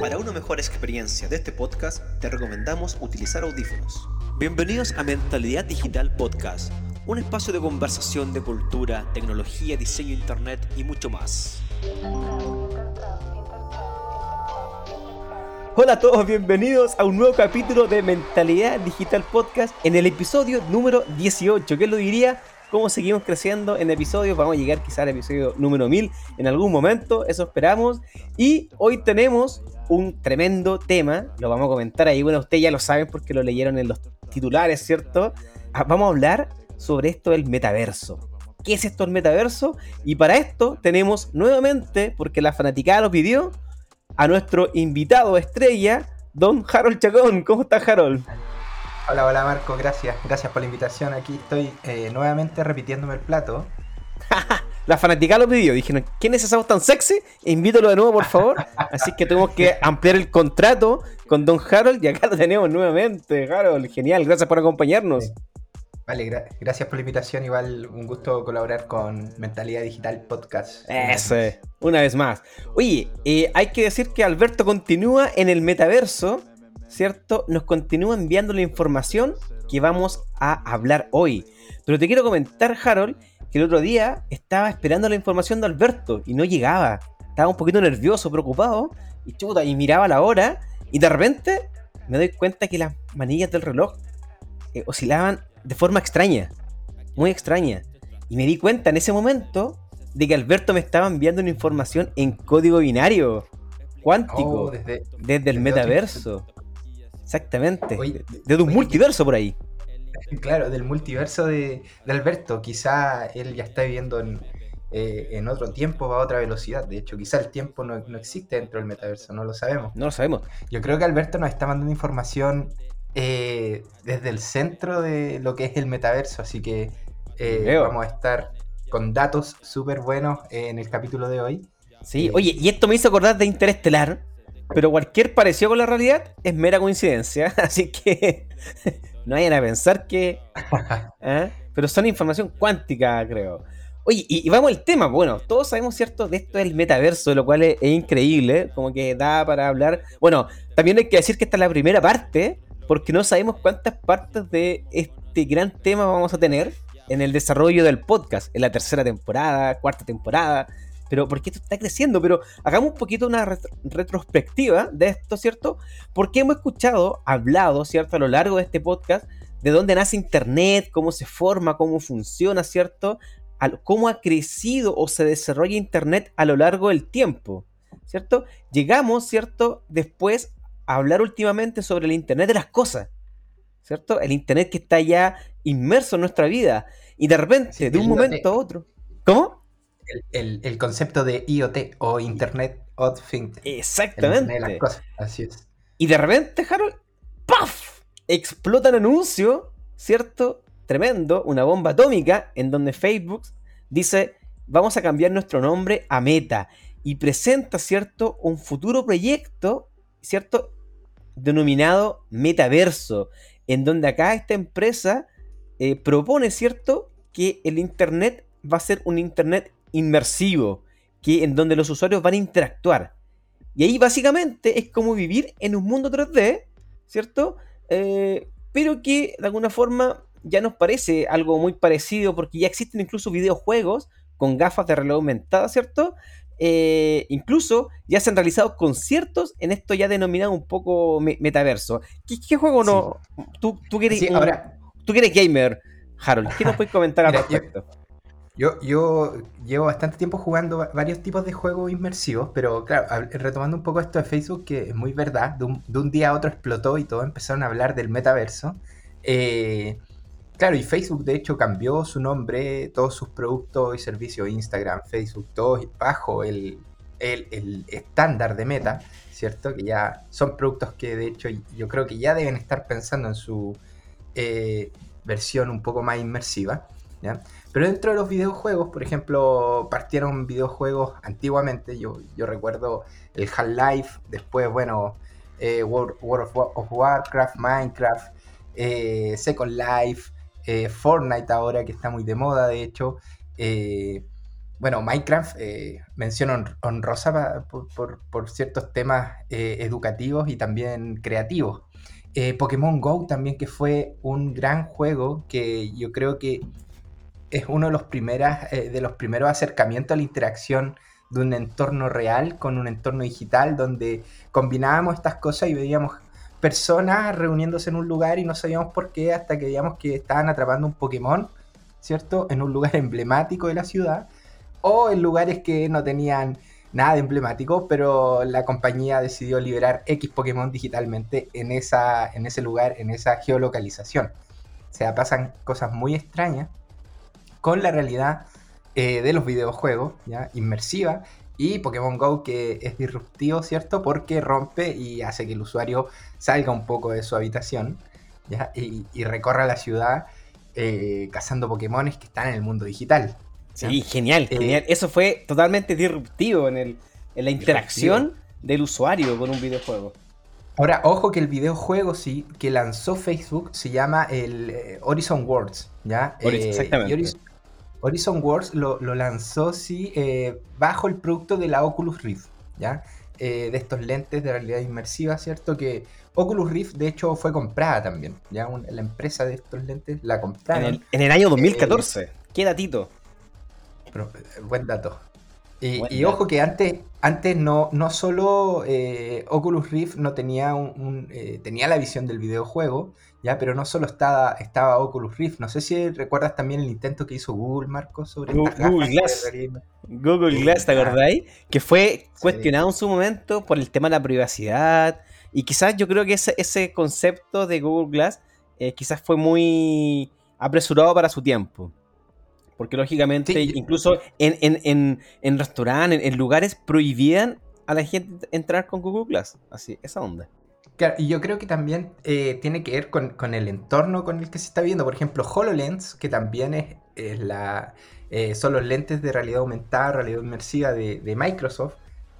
Para una mejor experiencia de este podcast, te recomendamos utilizar audífonos. Bienvenidos a Mentalidad Digital Podcast, un espacio de conversación de cultura, tecnología, diseño, internet y mucho más. Hola a todos, bienvenidos a un nuevo capítulo de Mentalidad Digital Podcast en el episodio número 18. ¿Qué lo diría? ¿Cómo seguimos creciendo en episodios? Vamos a llegar quizá al episodio número 1000 en algún momento, eso esperamos. Y hoy tenemos un tremendo tema, lo vamos a comentar ahí. Bueno, ustedes ya lo saben porque lo leyeron en los titulares, ¿cierto? Ah, vamos a hablar sobre esto del metaverso. ¿Qué es esto el metaverso? Y para esto tenemos nuevamente, porque la fanaticada lo pidió, a nuestro invitado estrella, don Harold Chacón. ¿Cómo estás, Harold? Hola, hola Marco, gracias. Gracias por la invitación. Aquí estoy eh, nuevamente repitiéndome el plato. la fanática lo pidió. Dijeron, ¿quién es esa voz tan sexy? Invítalo de nuevo, por favor. Así que tenemos que ampliar el contrato con Don Harold y acá lo tenemos nuevamente. Harold, genial, gracias por acompañarnos. Vale, gracias por la invitación. Igual un gusto colaborar con Mentalidad Digital Podcast. Eso, una vez más. Oye, eh, hay que decir que Alberto continúa en el metaverso, ¿cierto? Nos continúa enviando la información que vamos a hablar hoy. Pero te quiero comentar, Harold, que el otro día estaba esperando la información de Alberto y no llegaba. Estaba un poquito nervioso, preocupado, y chuta, y miraba la hora, y de repente me doy cuenta que las manillas del reloj eh, oscilaban de forma extraña, muy extraña. Y me di cuenta en ese momento de que Alberto me estaba enviando una información en código binario, cuántico, oh, desde, el metaverso. Exactamente, desde un multiverso por ahí. Claro, del multiverso de, Alberto. Quizá él ya está viviendo eh, en, otro tiempo, a otra velocidad. De hecho, quizá el tiempo no, no, existe dentro del metaverso, no lo sabemos. No lo sabemos. Yo creo que Alberto nos está mandando información eh, desde el centro de lo que es el metaverso, así que eh, vamos a estar con datos súper buenos en el capítulo de hoy. Sí, oye, y esto me hizo acordar de Interestelar, pero cualquier parecido con la realidad es mera coincidencia, así que no vayan a pensar que... ¿eh? Pero son información cuántica, creo. Oye, y, vamos al tema, bueno, todos sabemos, ¿cierto?, de esto del metaverso, lo cual es, es, increíble, como que da para hablar. Bueno, también hay que decir que esta es la primera parte, porque no sabemos cuántas partes de este gran tema vamos a tener en el desarrollo del podcast, en la tercera temporada, cuarta temporada, pero porque esto está creciendo, pero hagamos un poquito una retrospectiva de esto, ¿cierto? Porque hemos escuchado, hablado, ¿cierto? A lo largo de este podcast, de dónde nace Internet, cómo se forma, cómo funciona, ¿cierto? cómo ha crecido o se desarrolla Internet a lo largo del tiempo, ¿cierto? Llegamos, ¿cierto? Después hablar últimamente sobre el Internet de las cosas, ¿cierto? El Internet que está ya inmerso en nuestra vida y de repente, de un momento a otro. ¿Cómo? El, concepto de IoT o Internet of Things. Exactamente. las cosas. Así es. Y de repente, Harold, ¡paf! Explota el anuncio, ¿cierto? Tremendo, una bomba atómica en donde Facebook dice, vamos a cambiar nuestro nombre a Meta y presenta, ¿cierto? Un futuro proyecto, ¿cierto? denominado metaverso, en donde acá esta empresa eh, propone, ¿cierto?, que el Internet va a ser un Internet inmersivo, que, en donde los usuarios van a interactuar. Y ahí básicamente es como vivir en un mundo 3D, ¿cierto? Eh, pero que de alguna forma ya nos parece algo muy parecido porque ya existen incluso videojuegos con gafas de realidad aumentada, ¿cierto? Eh, incluso ya se han realizado conciertos en esto ya denominado un poco metaverso. ¿Qué, juego no? Tú, tú, que eres, ahora, tú gamer, Harold, ¿qué nos puedes comentar al respecto? Yo, yo llevo bastante tiempo jugando varios tipos de juegos inmersivos, pero claro, retomando un poco esto de Facebook, que es muy verdad, de un, día a otro explotó y todos empezaron a hablar del metaverso. Eh, Claro, y Facebook de hecho cambió su nombre, todos sus productos y servicios, Instagram, Facebook, todos bajo el, estándar de Meta, ¿cierto? Que ya son productos que de hecho yo creo que ya deben estar pensando en su eh, versión un poco más inmersiva, ¿ya? Pero dentro de los videojuegos, por ejemplo, partieron videojuegos antiguamente, yo, yo recuerdo el Half-Life, después, bueno, eh, World, of Warcraft, Minecraft, eh, Second Life, eh, Fortnite ahora que está muy de moda, de hecho. Bueno, Minecraft, mención honrosa por, ciertos temas educativos y también creativos. Pokémon Go también que fue un gran juego que yo creo que es uno de los, primeras, de los primeros acercamientos a la interacción de un entorno real con un entorno digital donde combinábamos estas cosas y veíamos personas reuniéndose en un lugar y no sabíamos por qué hasta que veíamos que estaban atrapando un Pokémon, ¿cierto? En un lugar emblemático de la ciudad o en lugares que no tenían nada de emblemático, pero la compañía decidió liberar X Pokémon digitalmente en, esa, en ese lugar, en esa geolocalización. O sea, pasan cosas muy extrañas con la realidad eh, de los videojuegos, ¿ya? Inmersiva, y Pokémon Go que es disruptivo, ¿cierto? Porque rompe y hace que el usuario salga un poco de su habitación, ¿ya? Y, recorra la ciudad eh, cazando Pokémones que están en el mundo digital. Sí, genial, eh, genial. Eso fue totalmente disruptivo en, el, en la interacción del usuario con un videojuego. Ahora, ojo que el videojuego sí, que lanzó Facebook se llama el eh, Horizon Worlds, ¿ya? Exactamente. Horizon, Worlds lo, lanzó sí bajo el producto de la Oculus Rift, ¿ya? de estos lentes de realidad inmersiva, ¿cierto? Que Oculus Rift, de hecho, fue comprada también, ¿ya? la empresa de estos lentes la compraron. En el, año 2014, qué datito. Eh, buen dato. Y, ojo que antes, antes no, no solo eh, Oculus Rift no tenía un, eh, tenía la visión del videojuego, ya, pero no solo estaba, estaba Oculus Rift. No sé si recuerdas también el intento que hizo Google, Marco, sobre Google, Glass. Google Glass, ¿te acordáis? Que fue cuestionado en su momento por el tema de la privacidad. Y quizás yo creo que ese, ese concepto de Google Glass quizás fue muy apresurado para su tiempo. Porque lógicamente, incluso en, en, en, restaurantes, en, lugares, prohibían a la gente entrar con Google Glass. Así, esa onda. Claro, y yo creo que también eh, tiene que ver con, el entorno con el que se está viendo. Por ejemplo, HoloLens, que también es, la, eh, son los lentes de realidad aumentada, realidad inmersiva de, Microsoft.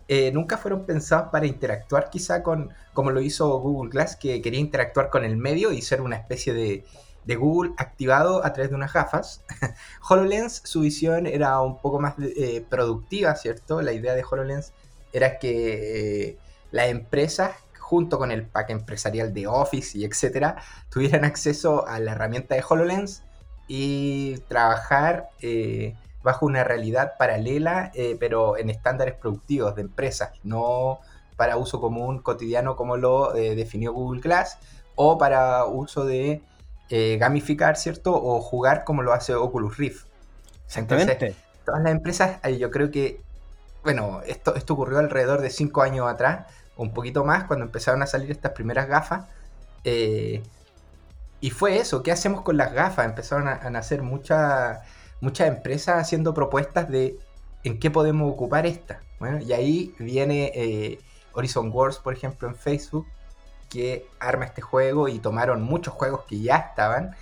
Eh, nunca fueron pensados para interactuar quizá con, como lo hizo Google Glass, que quería interactuar con el medio y ser una especie de, de Google activado a través de unas gafas. HoloLens, su visión era un poco más eh, productiva, ¿cierto? La idea de HoloLens era que eh, las empresas, junto con el pack empresarial de Office y etcétera, tuvieran acceso a la herramienta de HoloLens y trabajar eh, bajo una realidad paralela, pero en estándares productivos de empresas, no para uso común cotidiano como lo definió Google Glass, o para uso de eh, gamificar, ¿cierto? O jugar como lo hace Oculus Rift. Exactamente. todas las empresas, eh, yo creo que, bueno, esto, esto ocurrió alrededor de cinco años atrás, un poquito más, cuando empezaron a salir estas primeras gafas. Eh, y fue eso, ¿qué hacemos con las gafas? Empezaron a, nacer muchas muchas empresas haciendo propuestas de en qué podemos ocupar esta. Bueno, y ahí viene Horizon Wars, por ejemplo, en Facebook, que arma este juego y tomaron muchos juegos que ya estaban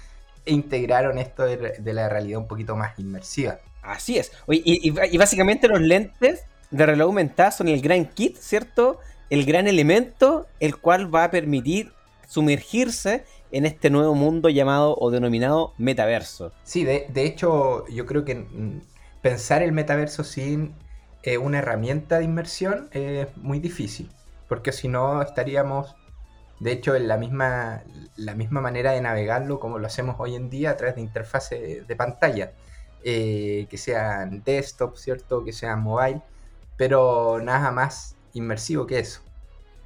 e integraron esto de, la realidad un poquito más inmersiva. Así es. y, básicamente los lentes de realidad aumentada son el gran kit, ¿cierto? El gran elemento el cual va a permitir sumergirse en este nuevo mundo llamado o denominado metaverso. Sí, de, hecho yo creo que mm, pensar el metaverso sin eh, una herramienta de inmersión es muy difícil, porque si no estaríamos de hecho, en la misma, la misma manera de navegarlo como lo hacemos hoy en día a través de interfaces de, pantalla, eh, que sean desktop, ¿cierto? Que sean mobile, pero nada más inmersivo que eso.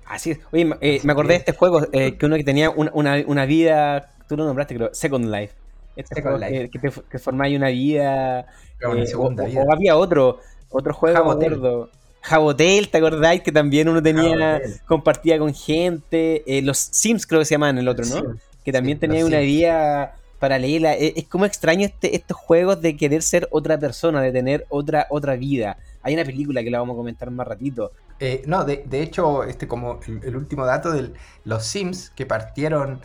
Así es. Oye, eh, me acordé de este juego, eh, que uno que tenía una, vida, tú lo nombraste, creo, Second Life. Este Second Life. que, te, formáis una vida, o, había otro, otro juego, gordo. Jabotel, ¿te acordáis? Que también uno tenía, compartía con gente. Eh, los Sims creo que se llamaban el otro, ¿no? que también tenía una vida paralela. Eh, es, como extraño este, estos juegos de querer ser otra persona, de tener otra, otra vida. Hay una película que la vamos a comentar más ratito. Eh, no, de, hecho, este como el, último dato de los Sims que partieron,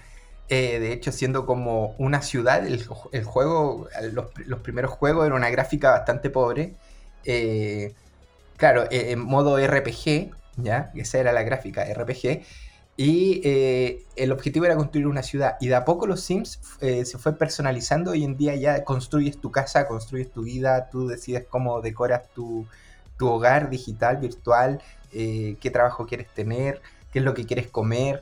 de hecho, siendo como una ciudad, el, juego, los, los, primeros juegos era una gráfica bastante pobre. Claro, eh, en modo RPG, ¿ya? Esa era la gráfica, RPG. Y eh, el objetivo era construir una ciudad. Y de a poco los Sims eh, se fue personalizando. Hoy en día ya construyes tu casa, construyes tu vida, tú decides cómo decoras tu, hogar digital, virtual, eh, qué trabajo quieres tener, qué es lo que quieres comer,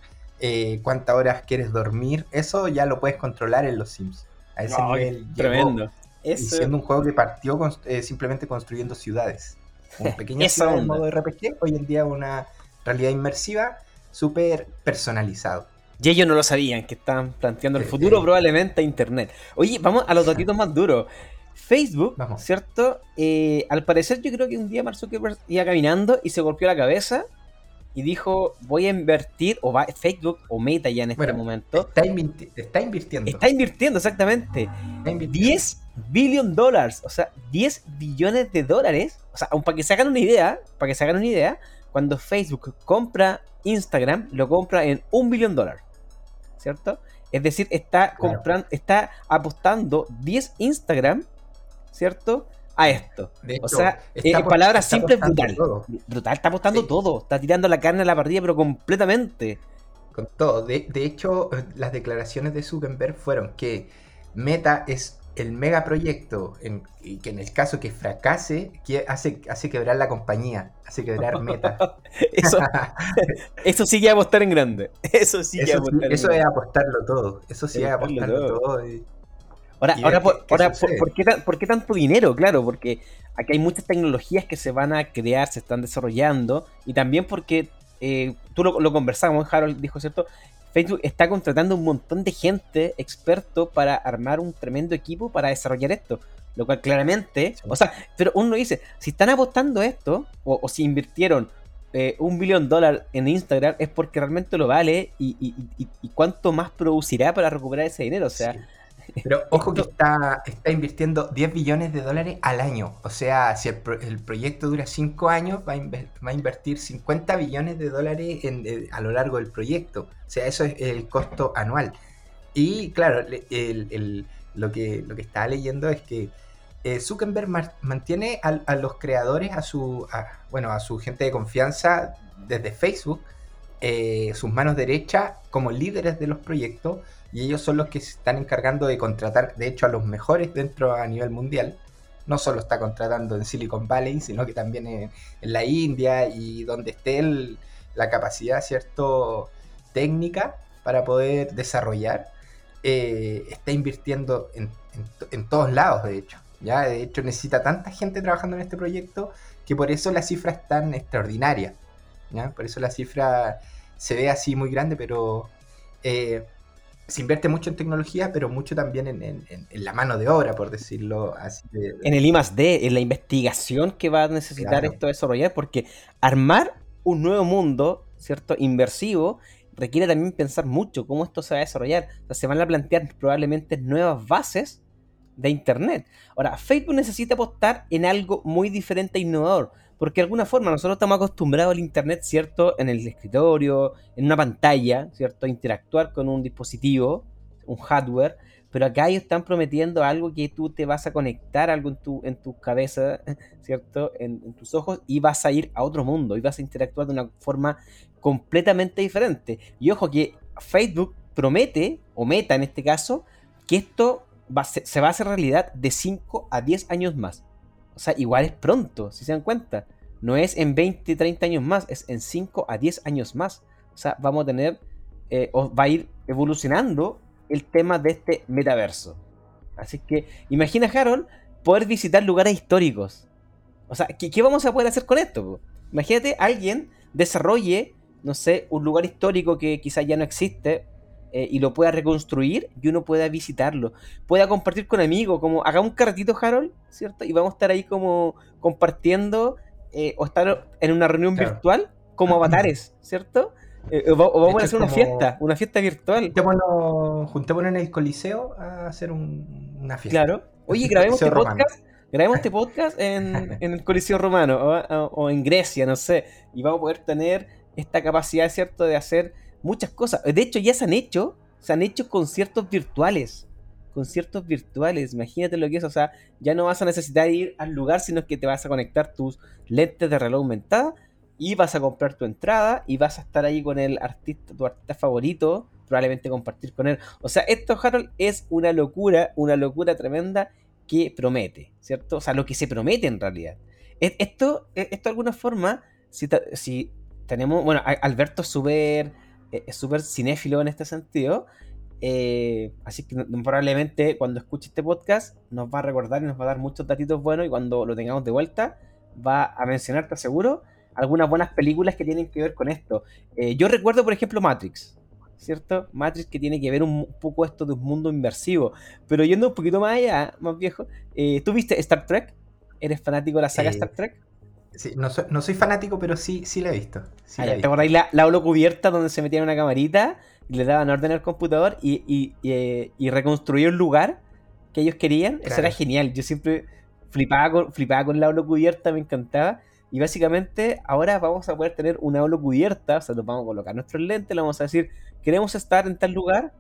cuántas horas quieres dormir. Eso ya lo puedes controlar en los Sims. A ese nivel. Tremendo. Y siendo un juego que partió simplemente construyendo ciudades. Un pequeño modo RPG, hoy en día una realidad inmersiva súper personalizado. Y ellos no lo sabían, que estaban planteando el futuro probablemente a Internet. Oye, vamos a los datitos más duros. Facebook, ¿cierto? Eh, al parecer yo creo que un día Mark Zuckerberg iba caminando y se golpeó la cabeza y dijo, voy a invertir, o va, Facebook o Meta ya en este momento. Está, invirtiendo. Está invirtiendo, exactamente. 10 billion dólares, o sea, 10 billones de dólares. O sea, para que se hagan una idea, para que se hagan una idea, cuando Facebook compra Instagram, lo compra en un billón de dólares. ¿Cierto? Es decir, está comprando, está apostando 10 Instagram, ¿cierto? A esto. o sea, en palabras simples, brutal. Brutal, está apostando todo. Está tirando la carne a la partida, pero completamente. Con todo. De, de hecho, las declaraciones de Zuckerberg fueron que Meta es el megaproyecto, en, y que en el caso que fracase, que hace, hace quebrar la compañía, hace quebrar meta. eso, eso sí que apostar en grande. Eso sí eso, eso es apostarlo todo. Eso sí es apostarlo todo. ahora, ahora, por, qué, por, qué, tanto dinero? Claro, porque aquí hay muchas tecnologías que se van a crear, se están desarrollando, y también porque eh, tú lo, lo conversamos, Harold dijo, ¿cierto? Facebook está contratando un montón de gente experto para armar un tremendo equipo para desarrollar esto. Lo cual claramente, o sea, pero uno dice, si están apostando esto, o, si invirtieron eh, un billón de dólares en Instagram, es porque realmente lo vale y, cuánto más producirá para recuperar ese dinero. O sea, pero ojo que está, está invirtiendo 10 billones de dólares al año. O sea, si el, proyecto dura 5 años, va a, invertir 50 billones de dólares eh, a lo largo del proyecto. O sea, eso es el costo anual. Y claro, lo, que, lo que estaba leyendo es que eh, Zuckerberg mantiene a, los creadores, a su, bueno, a su gente de confianza desde Facebook, eh, sus manos derechas como líderes de los proyectos y ellos son los que se están encargando de contratar, de hecho, a los mejores dentro a nivel mundial. No solo está contratando en Silicon Valley, sino que también en, la India y donde esté la capacidad, ¿cierto?, técnica para poder desarrollar. Eh, está invirtiendo en, todos lados, de hecho. ¿ya? De hecho, necesita tanta gente trabajando en este proyecto que por eso la cifra es tan extraordinaria. Por eso la cifra se ve así muy grande, pero eh, se invierte mucho en tecnología, pero mucho también en, la mano de obra, por decirlo así. En el I D, en la investigación que va a necesitar esto desarrollar, porque armar un nuevo mundo, ¿cierto? Inversivo, requiere también pensar mucho cómo esto se va a desarrollar. O sea, se van a plantear probablemente nuevas bases de Internet. Ahora, Facebook necesita apostar en algo muy diferente e innovador. Porque de alguna forma nosotros estamos acostumbrados al Internet, ¿cierto? En el escritorio, en una pantalla, ¿cierto? Interactuar con un dispositivo, un hardware. Pero acá ellos están prometiendo algo que tú te vas a conectar algo en tu, en tu cabeza, ¿cierto? En, en, tus ojos y vas a ir a otro mundo y vas a interactuar de una forma completamente diferente. Y ojo que Facebook promete, o meta en este caso, que esto se va a hacer realidad de 5 a 10 años más. O sea, igual es pronto, si se dan cuenta. No es en 20, 30 años más, es en 5 a 10 años más. O sea, vamos a tener, eh, o va a ir evolucionando el tema de este metaverso. Así que imagina, Harold, poder visitar lugares históricos. O sea, ¿qué, vamos a poder hacer con esto? Imagínate, alguien desarrolle, no sé, un lugar histórico que quizás ya no existe, eh, y lo pueda reconstruir y uno pueda visitarlo. Pueda compartir con amigos, como haga un carretito, Harold, ¿cierto? Y vamos a estar ahí como compartiendo eh, o estar en una reunión virtual como avatares, ¿cierto? Eh, o, vamos a hacer una fiesta, una fiesta virtual. Juntémonos, en el Coliseo a hacer una fiesta. Claro. Oye, grabemos este podcast. Grabemos este podcast en, el Coliseo Romano o, en Grecia, no sé. Y vamos a poder tener esta capacidad, ¿cierto?, de hacer muchas cosas. De hecho, ya se han hecho, se han hecho conciertos virtuales. Conciertos virtuales, imagínate lo que es. O sea, ya no vas a necesitar ir al lugar, sino que te vas a conectar tus lentes de reloj aumentada y vas a comprar tu entrada y vas a estar ahí con el artista, tu artista favorito, probablemente compartir con él. O sea, esto, Harold, es una locura, una locura tremenda que promete, ¿cierto? O sea, lo que se promete en realidad. Esto, esto de alguna forma, si, si tenemos, bueno, Alberto e, es súper cinéfilo en este sentido, eh, así que probablemente cuando escuche este podcast nos va a recordar y nos va a dar muchos datitos buenos y cuando lo tengamos de vuelta va a mencionar, te aseguro, algunas buenas películas que tienen que ver con esto. Eh, yo recuerdo, por ejemplo, Matrix, ¿cierto? Matrix que tiene que ver un, poco esto de un mundo inmersivo. Pero yendo un poquito más allá, más viejo, eh, ¿tú viste Star Trek? ¿Eres fanático de la saga Star Trek? Sí, no soy, fanático, pero sí, sí la he visto. Ah, ¿Te acordáis la, la cubierta donde se metía una camarita y le daban orden al computador y, y, y, y reconstruía un lugar que ellos querían? Eso era genial. Yo siempre flipaba con, flipaba con la aula cubierta, me encantaba. Y básicamente ahora vamos a poder tener una aula cubierta, o sea, nos vamos a colocar nuestros lentes, le vamos a decir, queremos estar en tal lugar.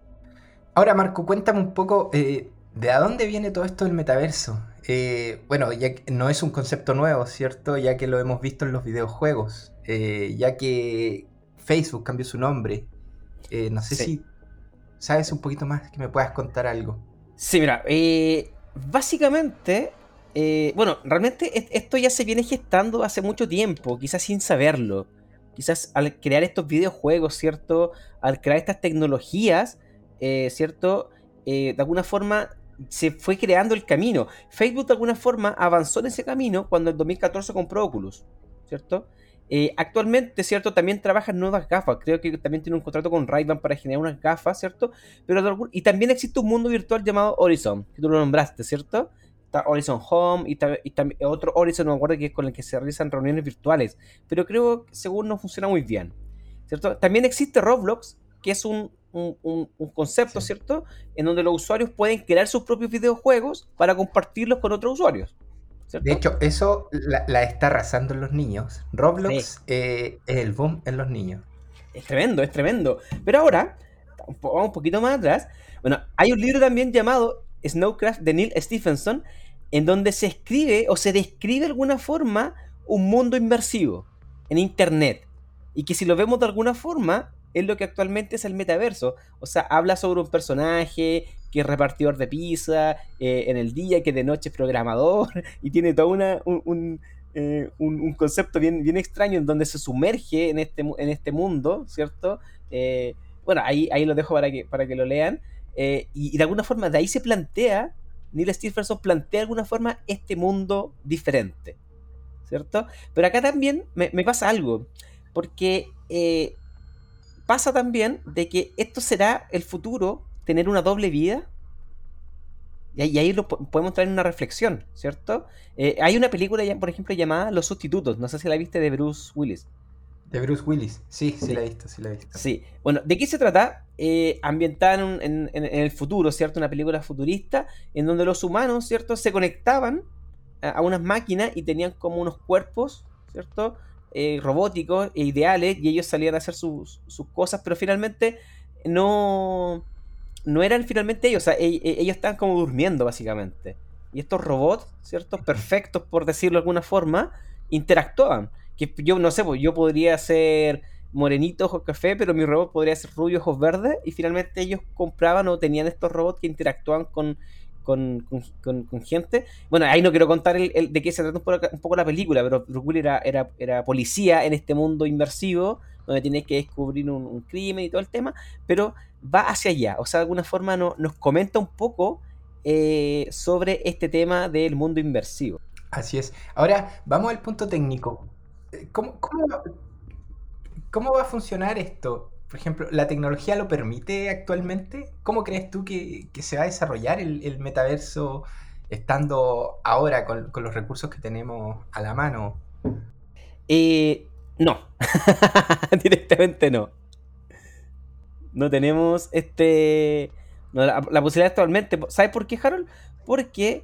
Ahora, Marco, cuéntame un poco, eh, ¿de a dónde viene todo esto del metaverso? Eh, bueno, ya no es un concepto nuevo, ¿cierto? Ya que lo hemos visto en los videojuegos, eh, ya que Facebook cambió su nombre. no sé si sabes un poquito más, que me puedas contar algo. Sí, mira, básicamente eh, bueno, realmente esto ya se viene gestando hace mucho tiempo, quizás sin saberlo. Quizás al crear estos videojuegos, ¿cierto? Al crear estas tecnologías, eh, ¿cierto? Eh, de alguna forma se fue creando el camino. Facebook de alguna forma avanzó en ese camino cuando en 2014 compró Oculus, ¿cierto? actualmente, ¿cierto? También trabaja en nuevas gafas. Creo que también tiene un contrato con ray para generar unas gafas, ¿cierto? Pero y también existe un mundo virtual llamado Horizon, que tú lo nombraste, ¿cierto? está Horizon Home y, también otro Horizon, no me acuerdo que es con el que se realizan reuniones virtuales, pero creo que según no funciona muy bien, ¿cierto? También existe Roblox, que es un, concepto, ¿cierto? En donde los usuarios pueden crear sus propios videojuegos para compartirlos con otros usuarios. De hecho, eso la, está arrasando en los niños. Roblox eh, es el boom en los niños. Es tremendo, es tremendo. Pero ahora, vamos un poquito más atrás. Bueno, hay un libro también llamado Snowcraft de Neil Stephenson, en donde se escribe o se describe de alguna forma un mundo inmersivo en Internet. Y que si lo vemos de alguna forma, es lo que actualmente es el metaverso. O sea, habla sobre un personaje que es repartidor de pizza eh, en el día, que de noche es programador, y tiene todo una, eh, un, concepto bien, bien extraño en donde se sumerge en este, en este mundo, ¿cierto? Eh, bueno, ahí, ahí lo dejo para que, para que lo lean. Y, de alguna forma de ahí se plantea, Neil Stephenson plantea de alguna forma este mundo diferente, ¿cierto? Pero acá también me, pasa algo, porque pasa también de que esto será el futuro, tener una doble vida. Y ahí, lo podemos traer una reflexión, ¿cierto? Eh, hay una película, por ejemplo, llamada Los Sustitutos, no sé si la viste de Bruce Willis. De Bruce Willis, sí, sí, la he visto, sí la he visto. Sí, bueno, ¿de qué se trata? Eh, ambientada en, el futuro, ¿cierto? Una película futurista en donde los humanos, ¿cierto? Se conectaban a, unas máquinas y tenían como unos cuerpos, ¿cierto? Eh, robóticos e ideales y ellos salían a hacer sus, cosas, pero finalmente no, no eran finalmente ellos, o sea, e, e, ellos estaban como durmiendo básicamente. Y estos robots, ¿cierto? Perfectos, por decirlo de alguna forma, interactuaban que yo no sé, pues yo podría ser morenito, ojos café, pero mi robot podría ser rubio, ojos verdes, y finalmente ellos compraban o tenían estos robots que interactuaban con, con, gente. Bueno, ahí no quiero contar el, de qué se trata un poco, la película, pero Bruce era, era, era, policía en este mundo inmersivo, donde tienes que descubrir un, crimen y todo el tema, pero va hacia allá, o sea, de alguna forma no, nos comenta un poco eh, sobre este tema del mundo inmersivo. Así es. Ahora, vamos al punto técnico. ¿Cómo, cómo, va a funcionar esto? Por ejemplo, ¿la tecnología lo permite actualmente? ¿Cómo crees tú que, se va a desarrollar el, metaverso estando ahora con, los recursos que tenemos a la mano? Eh, no, directamente no. No tenemos este la, posibilidad actualmente. ¿Sabes por qué, Harold? Porque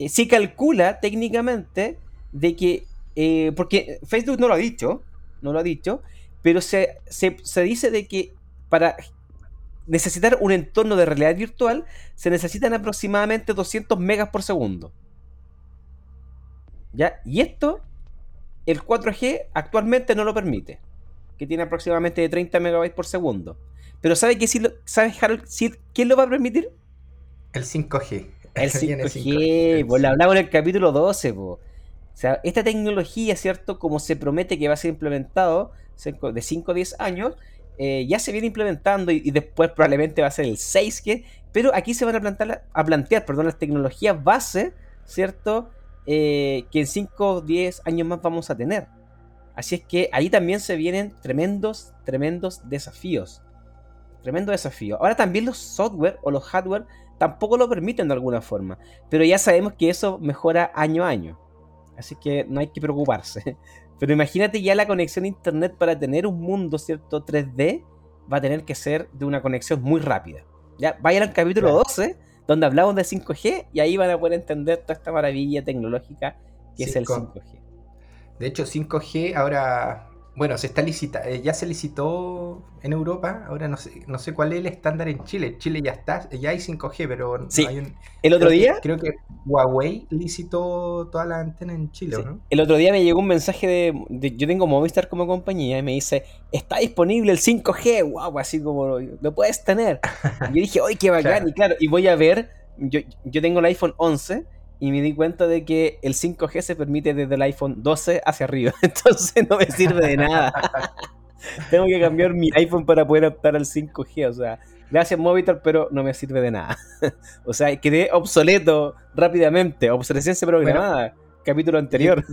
eh, se calcula técnicamente de que eh, porque Facebook no lo ha dicho, no lo ha dicho, pero se, dice de que para necesitar un entorno de realidad virtual se necesitan aproximadamente 200 megas por segundo. ¿Ya? Y esto el 4G actualmente no lo permite, que tiene aproximadamente 30 megabytes por segundo. Pero ¿sabe qué sí lo, ¿sabes, Harold, quién lo va a permitir? El 5G. El 5G, pues lo hablamos en el capítulo 12, pues. O sea, esta tecnología, ¿cierto? Como se promete que va a ser implementado de 5 a 10 años, eh, ya se viene implementando y, después probablemente va a ser el 6G, pero aquí se van a plantear, a plantear perdón, las tecnologías base, ¿cierto? Eh, que en 5 o 10 años más vamos a tener. Así es que ahí también se vienen tremendos, tremendos desafíos. Tremendo desafío. Ahora también los software o los hardware tampoco lo permiten de alguna forma. Pero ya sabemos que eso mejora año a año. Así que no hay que preocuparse. Pero imagínate ya la conexión a internet para tener un mundo, ¿cierto? 3D va a tener que ser de una conexión muy rápida. Ya, vayan al capítulo 12, donde hablamos de 5G, y ahí van a poder entender toda esta maravilla tecnológica que es el 5G. De hecho, 5G ahora bueno, se está licita, eh, ya se licitó en Europa, ahora no sé, no sé cuál es el estándar en Chile. Chile ya está, ya hay 5G, pero no hay un. El otro día. creo que Huawei licitó toda la antena en Chile, ¿no? El otro día me llegó un mensaje de, Yo tengo Movistar como compañía y me dice: Está disponible el 5G, guau, así como lo puedes tener. y yo dije: ¡Ay, qué bacán! Y claro, y voy a ver. Yo, yo tengo el iPhone 11 y me di cuenta de que el 5G se permite desde el iPhone 12 hacia arriba. Entonces no me sirve de nada. Tengo que cambiar mi iPhone para poder optar al 5G. O sea, gracias Movistar, pero no me sirve de nada. o sea, quedé obsoleto rápidamente. Obsolescencia programada. capítulo anterior.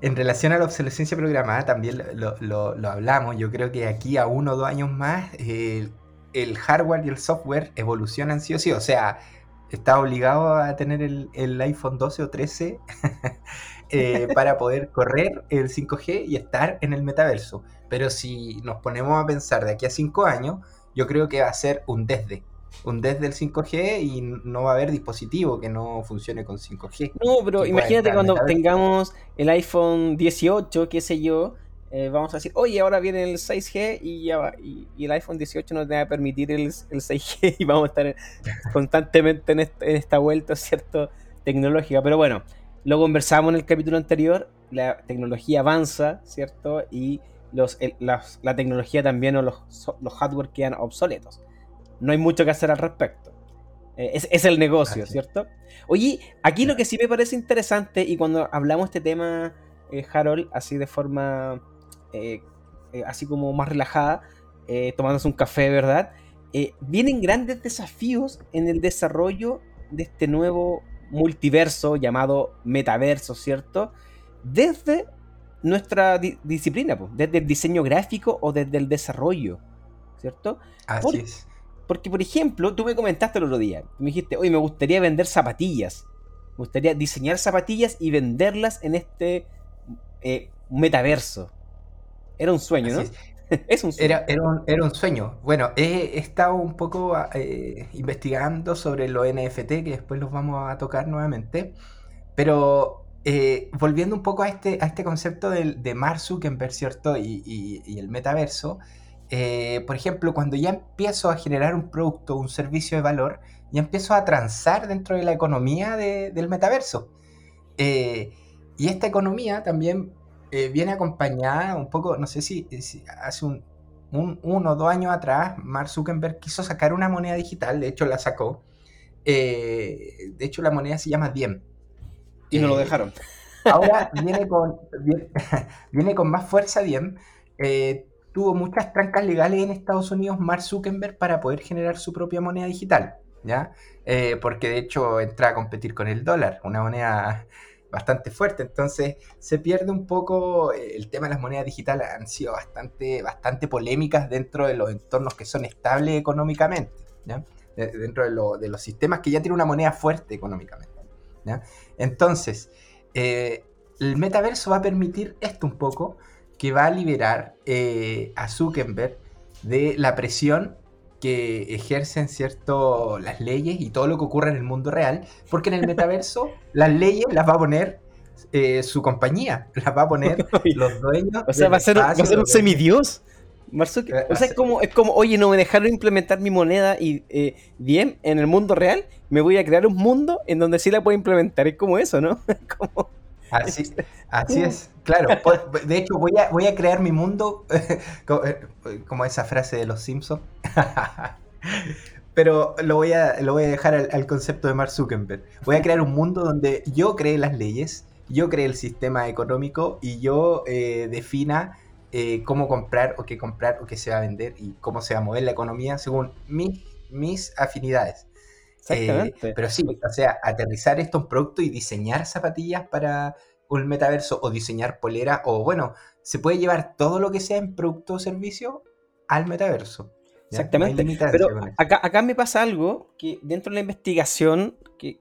en relación a la obsolescencia programada, también lo, hablamos. Yo creo que aquí a uno o dos años más, el hardware y el software evolucionan sí o sí. O sea, está obligado a tener el, iPhone 12 o 13 eh, para poder correr el 5G y estar en el metaverso. Pero si nos ponemos a pensar de aquí a 5 años, yo creo que va a ser un desde. Un desde el 5G y no va a haber dispositivo que no funcione con 5G. No, pero imagínate cuando tengamos el iPhone 18, qué sé yo, eh, vamos a decir, oye, ahora viene el 6G y ya y, el iPhone 18 nos va a permitir el, 6G y vamos a estar constantemente en, esta vuelta, ¿cierto? Tecnológica. Pero bueno, lo conversamos en el capítulo anterior, la tecnología avanza, ¿cierto? Y los, la, tecnología también o los, los hardware quedan obsoletos. No hay mucho que hacer al respecto. Eh, es, el negocio, ¿cierto? Oye, aquí lo que sí me parece interesante, y cuando hablamos este tema, eh, Harold, así de forma eh, eh, así como más relajada, eh, tomándose un café, ¿verdad? vienen grandes desafíos en el desarrollo de este nuevo multiverso llamado metaverso, ¿cierto? Desde nuestra disciplina, desde el diseño gráfico o desde el desarrollo, ¿cierto? Así es. Porque, por ejemplo, tú me comentaste el otro día, me dijiste, oye, me gustaría vender zapatillas, me gustaría diseñar zapatillas y venderlas en este metaverso. Era un sueño, ¿no? Es. un sueño. Era, un, sueño. Bueno, he estado un poco eh, investigando sobre los NFT, que después los vamos a tocar nuevamente. Pero eh, volviendo un poco a este, a este concepto de, de Mark Zuckerberg, ¿cierto? Y, el metaverso. Eh, por ejemplo, cuando ya empiezo a generar un producto, un servicio de valor, ya empiezo a transar dentro de la economía del metaverso. y esta economía también eh, viene acompañada un poco, no sé si, hace un, uno o dos años atrás, Mark Zuckerberg quiso sacar una moneda digital, de hecho la sacó. Eh, de hecho la moneda se llama Diem. Y no lo eh, dejaron. Ahora viene con, viene, con más fuerza Diem. tuvo muchas trancas legales en Estados Unidos Mark Zuckerberg para poder generar su propia moneda digital. ¿ya? porque de hecho entra a competir con el dólar, una moneda bastante fuerte. Entonces se pierde un poco eh, el tema de las monedas digitales. Han sido bastante, bastante polémicas dentro de los entornos que son estables económicamente. dentro de, los sistemas que ya tienen una moneda fuerte económicamente. Entonces, eh, el metaverso va a permitir esto un poco, que va a liberar eh, a Zuckerberg de la presión que ejercen cierto las leyes y todo lo que ocurre en el mundo real, porque en el metaverso las leyes las va a poner eh, su compañía, las va a poner los dueños. O sea, va a ser, va a ser un semidios. o sea, es como, es como, oye, no me dejaron implementar mi moneda y eh, bien, en el mundo real me voy a crear un mundo en donde sí la puedo implementar. Es como eso, ¿no? como... Así, así es, claro. De hecho, voy a, voy a crear mi mundo, eh, como esa frase de los Simpsons. Pero lo voy a, lo voy a dejar al, concepto de Mark Zuckerberg. Voy a crear un mundo donde yo cree las leyes, yo cree el sistema económico y yo eh, defina eh, cómo comprar o qué comprar o qué se va a vender y cómo se va a mover la economía según mis, mis afinidades. Exactamente. pero sí, o sea, aterrizar esto en producto y diseñar zapatillas para un metaverso o diseñar polera o bueno, se puede llevar todo lo que sea en producto o servicio al metaverso. Exactamente. Pero acá, acá me pasa algo que dentro de la investigación que,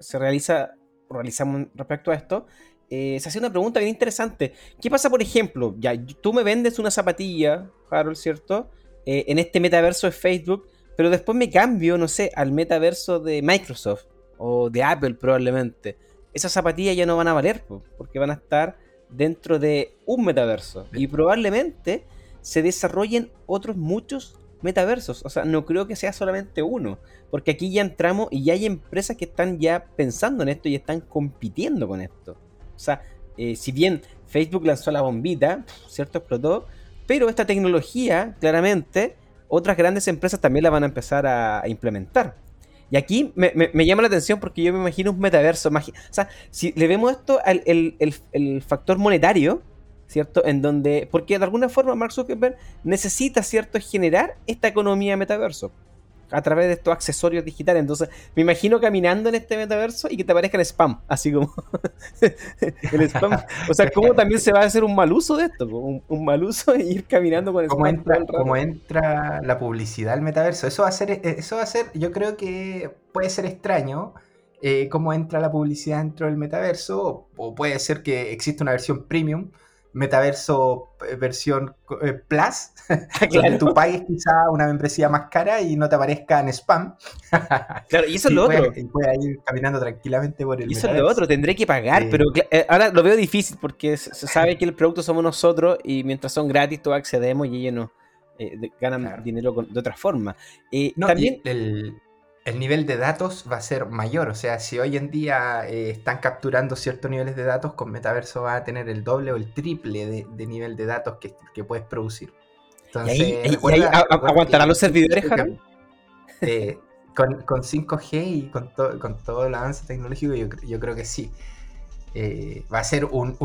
se realiza, realizamos respecto a esto, eh, se hace una pregunta bien interesante. ¿Qué pasa, por ejemplo? Ya, tú me vendes una zapatilla, Harold, ¿cierto? Eh, en este metaverso de Facebook, pero después me cambio, no sé, al metaverso de Microsoft o de Apple probablemente. Esas zapatillas ya no van a valer, porque van a estar dentro de un metaverso. Y probablemente se desarrollen otros muchos metaversos. O sea, no creo que sea solamente uno. Porque aquí ya entramos y ya hay empresas que están ya pensando en esto y están compitiendo con esto. O sea, eh, si bien Facebook lanzó la bombita, ¿cierto? Explotó. Pero esta tecnología, claramente, otras grandes empresas también la van a empezar a, implementar. Y aquí me, llama la atención porque yo me imagino un metaverso. O sea, si le vemos esto al el factor monetario, ¿cierto? En donde, porque de alguna forma Mark Zuckerberg necesita, ¿cierto?, generar esta economía metaverso a través de estos accesorios digitales. Entonces, me imagino caminando en este metaverso y que te aparezca el spam, así como el spam. O sea, ¿cómo también se va a hacer un mal uso de esto? Un, mal uso y ir caminando con el ¿Cómo Entra, ¿Cómo entra la publicidad al metaverso? Eso va a ser, eso va a ser, yo creo que puede ser extraño. Eh, cómo entra la publicidad dentro del metaverso, o puede ser que exista una versión premium, metaverso eh, versión eh, Plus, donde tú pagues quizá una membresía más cara y no te aparezca en spam. claro, y eso es lo otro. Y puedes ir caminando tranquilamente por el Y eso es lo otro, tendré que pagar, pero eh, ahora lo veo difícil porque se sabe que el producto somos nosotros y mientras son gratis todos accedemos y ellos no ganan dinero de otra forma. también... el el nivel de datos va a ser mayor. O sea, si hoy en día eh, están capturando ciertos niveles de datos, con Metaverso va a tener el doble o el triple de, nivel de datos que, puedes producir. Entonces, ¿Y aguantarán los servidores, Harold? Eh, con, 5G y con, con todo el avance tecnológico, yo creo que sí. Eh, va a ser un,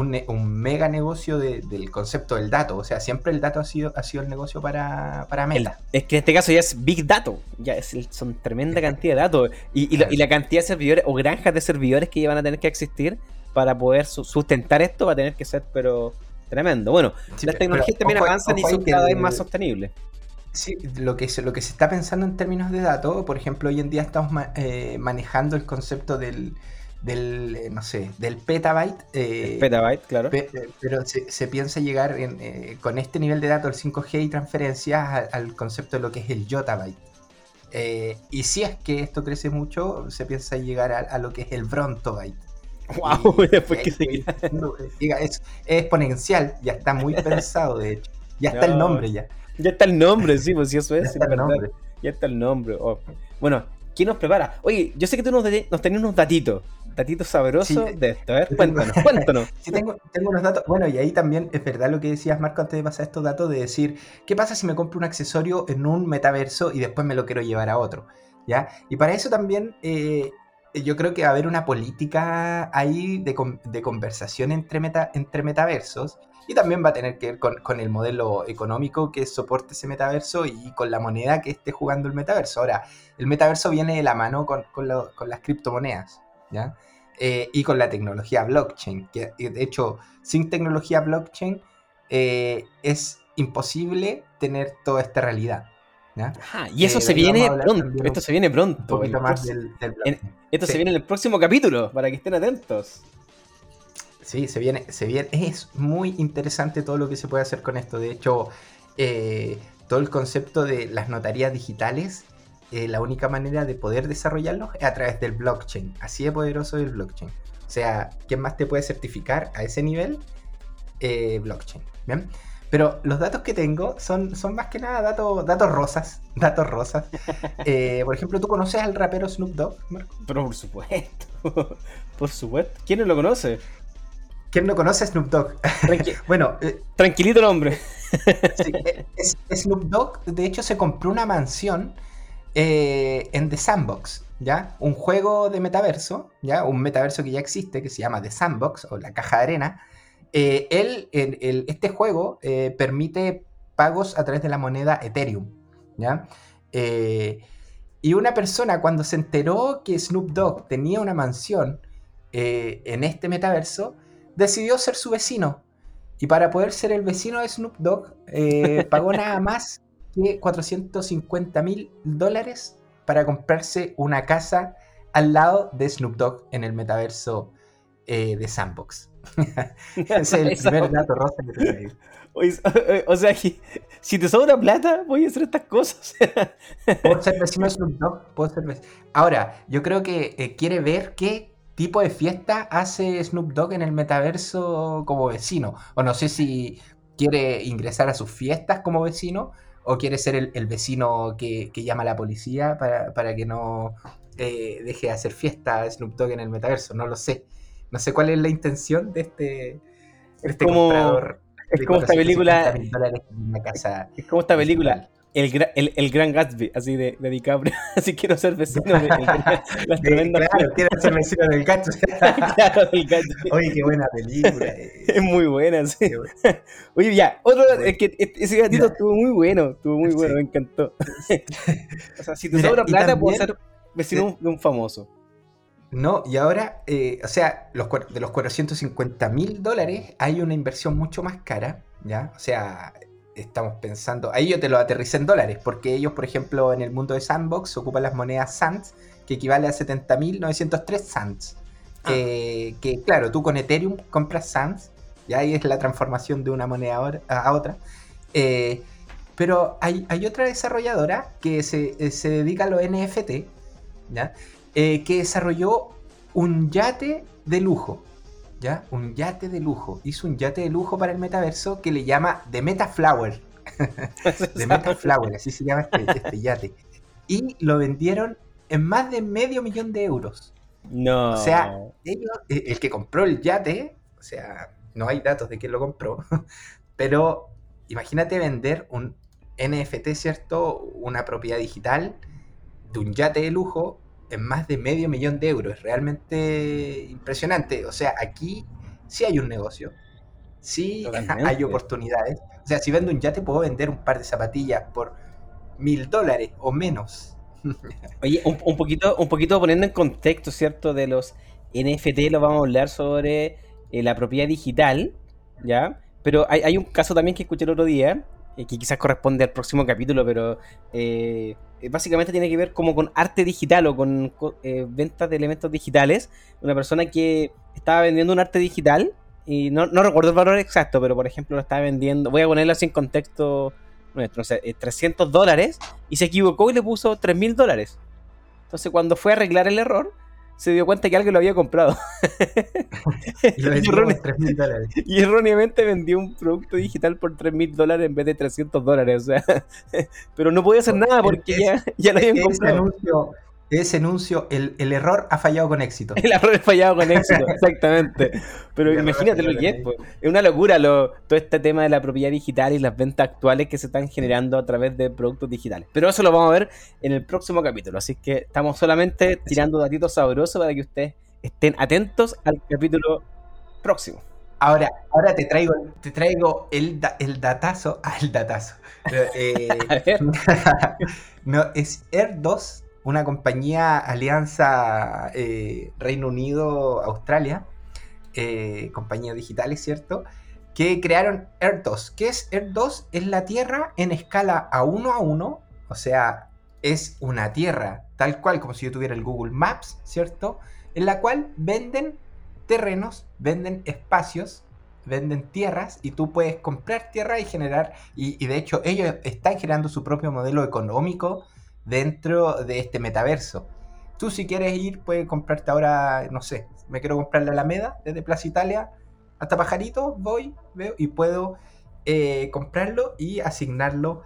mega negocio del concepto del dato. O sea, siempre el dato ha sido, ha sido el negocio para, para Meta. es que en este caso ya es Big Data. Ya es, son tremenda cantidad de datos. Y, la, cantidad de servidores o granjas de servidores que van a tener que existir para poder sustentar esto va a tener que ser, pero tremendo. Bueno, las tecnologías también avanzan y son cada vez más sostenibles. Sí, lo que, se, lo que se está pensando en términos de datos, por ejemplo, hoy en día estamos eh, manejando el concepto del del, eh, no sé, del petabyte. Eh, petabyte, claro. Eh, pero se, piensa llegar con este nivel de datos, el 5G y transferencias, al concepto de lo que es el yottabyte. y si es que esto crece mucho, se piensa llegar a, lo que es el brontobyte. ¡Wow! después que se... es, exponencial, ya está muy pensado, de hecho. Ya está el nombre ya. Ya está el nombre, sí, pues si eso es. Ya está el nombre. Ya está el nombre. Oh. Bueno, ¿quién nos prepara? Oye, yo sé que tú nos, nos tenías unos datitos datito sabroso de esto. A ver, cuéntanos, cuéntanos. Sí, tengo, tengo unos datos. Bueno, y ahí también es verdad lo que decías, Marco, antes de pasar estos datos, de decir, ¿qué pasa si me compro un accesorio en un metaverso y después me lo quiero llevar a otro? ¿Ya? Y para eso también eh, yo creo que va a haber una política ahí de, de conversación entre, meta, entre metaversos y también va a tener que ver con, con, el modelo económico que soporte ese metaverso y con la moneda que esté jugando el metaverso. Ahora, el metaverso viene de la mano con, con, con las criptomonedas. ¿Ya? Eh, y con la tecnología blockchain, que de hecho sin tecnología blockchain eh, es imposible tener toda esta realidad. y eso eh, se viene pronto, esto se viene pronto. esto se viene en el próximo capítulo, para que estén atentos. Sí, se viene, se viene, es muy interesante todo lo que se puede hacer con esto. De hecho, todo el concepto de las notarías digitales eh, la única manera de poder desarrollarlos es a través del blockchain. Así de poderoso es el blockchain. O sea, ¿quién más te puede certificar a ese nivel? Eh, blockchain. ¿Bien? Pero los datos que tengo son, son más que nada datos, datos rosas. Datos rosas. Eh, por ejemplo, ¿tú conoces al rapero Snoop Dogg, Marco? Pero por supuesto. por supuesto. ¿Quién no lo conoce? ¿Quién no conoce a Snoop Dogg? bueno, eh, tranquilito el hombre. Snoop Dogg, de hecho, se compró una mansión eh, en The Sandbox, ¿ya? Un juego de metaverso, ¿ya? Un metaverso que ya existe, que se llama The Sandbox, o la caja de arena. Eh, él, este juego permite pagos a través de la moneda Ethereum, ¿ya? y una persona cuando se enteró que Snoop Dogg tenía una mansión en este metaverso, decidió ser su vecino. Y para poder ser el vecino de Snoop Dogg, eh, pagó nada más que 450 mil dólares para comprarse una casa al lado de Snoop Dogg en el metaverso eh, de Sandbox. Es el primer dato rosa que te o, sea, si te sobra plata, voy a hacer estas cosas. Puedo ser vecino de Snoop Dogg, puedo ser vecino. Ahora, yo creo que eh, quiere ver qué tipo de fiesta hace Snoop Dogg en el metaverso como vecino. O no sé si quiere ingresar a sus fiestas como vecino o quiere ser el, vecino que, llama a la policía para, que no eh, deje de hacer fiesta Snoop Dogg en el metaverso. No lo sé. No sé cuál es la intención de este, este comprador. Es como esta película. es como esta película el, el, el, gran Gatsby, así de, de DiCaprio. Así quiero ser vecino de, las tremendas. Claro, quiero ser vecino del Gatsby. claro, del Gatsby. Oye, qué buena película. Es muy buena, sí. Oye, ya, otro, es que ese gatito estuvo muy bueno, estuvo muy bueno, me encantó. o sea, si te sobra plata, puedo ser vecino de un famoso. No, y ahora, eh, o sea, los, de los 450 mil dólares hay una inversión mucho más cara, ¿ya? O sea, estamos pensando, ahí yo te lo aterricé en dólares, porque ellos, por ejemplo, en el mundo de Sandbox ocupan las monedas SANS, que equivale a 70.903 SANS. Ah. que claro, tú con Ethereum compras SANS, y ahí es la transformación de una moneda a otra. Eh, pero hay, otra desarrolladora que se, eh, se, dedica a los NFT, ¿ya? Eh, que desarrolló un yate de lujo. ¿Ya? Un yate de lujo. Hizo un yate de lujo para el metaverso que le llama The Metaflower. The Metaflower, así se llama este, este, yate. Y lo vendieron en más de medio millón de euros. No. O sea, ellos, eh, el que compró el yate, o sea, no hay datos de quién lo compró, pero imagínate vender un NFT, ¿cierto? Una propiedad digital de un yate de lujo en más de medio millón de euros. Es realmente impresionante. O sea, aquí sí hay un negocio. Sí hay oportunidades. O sea, si vendo un yate, puedo vender un par de zapatillas por mil dólares o menos. Oye, un, poquito, un poquito poniendo en contexto, ¿cierto? De los NFT, lo vamos a hablar sobre eh, la propiedad digital, ¿ya? Pero hay, hay, un caso también que escuché el otro día, eh, que quizás corresponde al próximo capítulo, pero eh, eh, básicamente tiene que ver como con arte digital o con, ventas de elementos digitales. Una persona que estaba vendiendo un arte digital, y no, recuerdo el valor exacto, pero por ejemplo lo estaba vendiendo, voy a ponerlo así en contexto nuestro, o sea, 300 dólares, y se equivocó y le puso 3 mil dólares. Entonces cuando fue a arreglar el error, se dio cuenta que alguien lo había comprado. y, erróneamente vendió un producto digital por 3 mil dólares en vez de 300 dólares. O sea, pero no podía hacer nada porque ya, ya lo habían comprado ese anuncio, el, error ha fallado con éxito. El error ha fallado con éxito, exactamente. Pero imagínate lo que es, pues. es una locura lo, todo este tema de la propiedad digital y las ventas actuales que se están generando a través de productos digitales. Pero eso lo vamos a ver en el próximo capítulo, así que estamos solamente tirando datitos sabrosos para que ustedes estén atentos al capítulo próximo. Ahora, ahora te traigo, te traigo el, el datazo, ah, el datazo. Eh, no, es Air 2 una compañía alianza eh, Reino Unido-Australia, eh, compañías digitales, ¿cierto? Que crearon Air2. ¿Qué es Air2? Es la Tierra en escala a uno a uno, o sea, es una Tierra tal cual como si yo tuviera el Google Maps, ¿cierto? En la cual venden terrenos, venden espacios, venden tierras y tú puedes comprar tierra y generar, y, y de hecho ellos están generando su propio modelo económico dentro de este metaverso. Tú si quieres ir, puedes comprarte ahora, no sé, me quiero comprar la Alameda desde Plaza Italia hasta Pajarito, voy, veo y puedo eh, comprarlo y asignarlo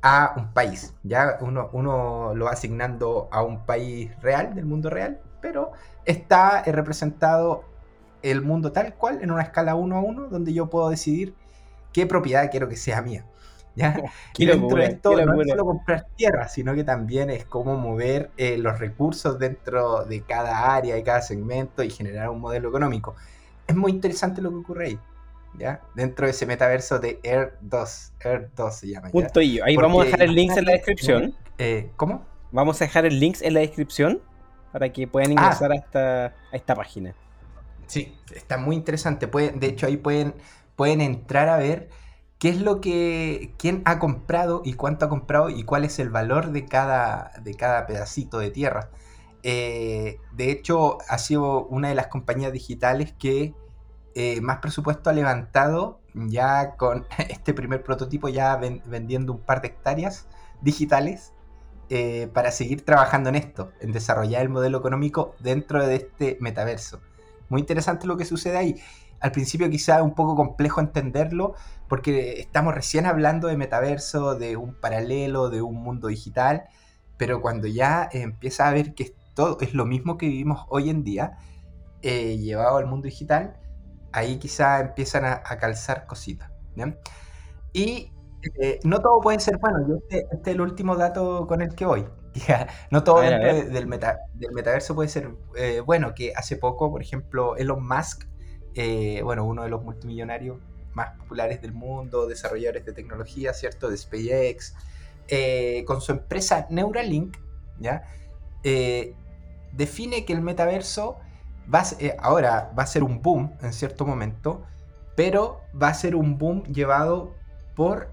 a un país. Ya uno, uno lo va asignando a un país real, del mundo real, pero está eh, representado el mundo tal cual en una escala 1 a 1 donde yo puedo decidir qué propiedad quiero que sea mía. ¿Ya? y dentro de esto no es solo comprar tierra, sino que también es cómo mover eh, los recursos dentro de cada área y cada segmento y generar un modelo económico. Es muy interesante lo que ocurre ahí. ¿Ya? Dentro de ese metaverso de Air 2, Air 2 se llama. Punto y Ahí vamos a dejar el link en la descripción. Eh, ¿Cómo? Vamos a dejar el link en la descripción para que puedan ah. ingresar a, esta, a esta página. Sí, está muy interesante. de hecho, ahí pueden, pueden entrar a ver qué es lo que, quién ha comprado y cuánto ha comprado y cuál es el valor de cada, de cada pedacito de tierra. Eh, de hecho, ha sido una de las compañías digitales que eh, más presupuesto ha levantado ya con este primer prototipo, ya vendiendo un par de hectáreas digitales eh, para seguir trabajando en esto, en desarrollar el modelo económico dentro de este metaverso. Muy interesante lo que sucede ahí al principio quizá es un poco complejo entenderlo porque estamos recién hablando de metaverso, de un paralelo, de un mundo digital, pero cuando ya empieza a ver que todo es lo mismo que vivimos hoy en día, eh, llevado al mundo digital, ahí quizá empiezan a, calzar cositas. Y eh, no todo puede ser bueno. Yo este, este, es el último dato con el que voy. no todo dentro del, metaverso puede ser eh, bueno. Que hace poco, por ejemplo, Elon Musk eh, bueno, uno de los multimillonarios más populares del mundo, desarrolladores de tecnología, ¿cierto? De SpaceX, eh, con su empresa Neuralink, ¿ya? Eh, define que el metaverso va ahora va a ser un boom en cierto momento, pero va a ser un boom llevado por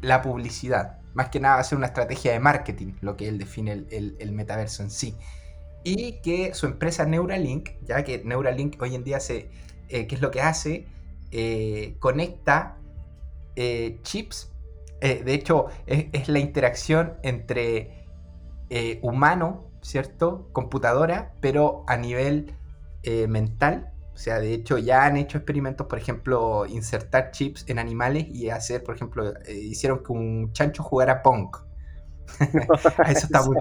la publicidad. Más que nada va a ser una estrategia de marketing, lo que él define el metaverso en sí y que su empresa Neuralink, ya que Neuralink hoy en día se, eh, ¿qué es lo que hace? Eh, conecta eh, chips, de hecho es, la interacción entre humano, ¿cierto? Computadora, pero a nivel mental. O sea, de hecho ya han hecho experimentos, por ejemplo, insertar chips en animales y hacer, por ejemplo, hicieron que un chancho jugara punk. eso está muy,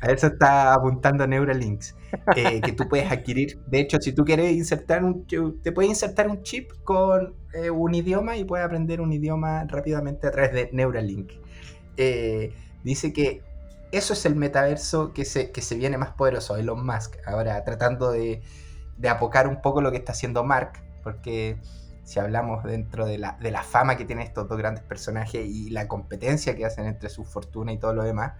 a eso está apuntando Neuralinks, eh, que tú puedes adquirir. De hecho, si tú quieres insertar un, te puedes insertar un chip con eh, un idioma y puedes aprender un idioma rápidamente a través de Neuralink. Eh, dice que eso es el metaverso que se, que se viene más poderoso, Elon Musk. Ahora tratando de, de apocar un poco lo que está haciendo Mark, porque si hablamos dentro de la, de la fama que tienen estos dos grandes personajes y la competencia que hacen entre su fortuna y todo lo demás,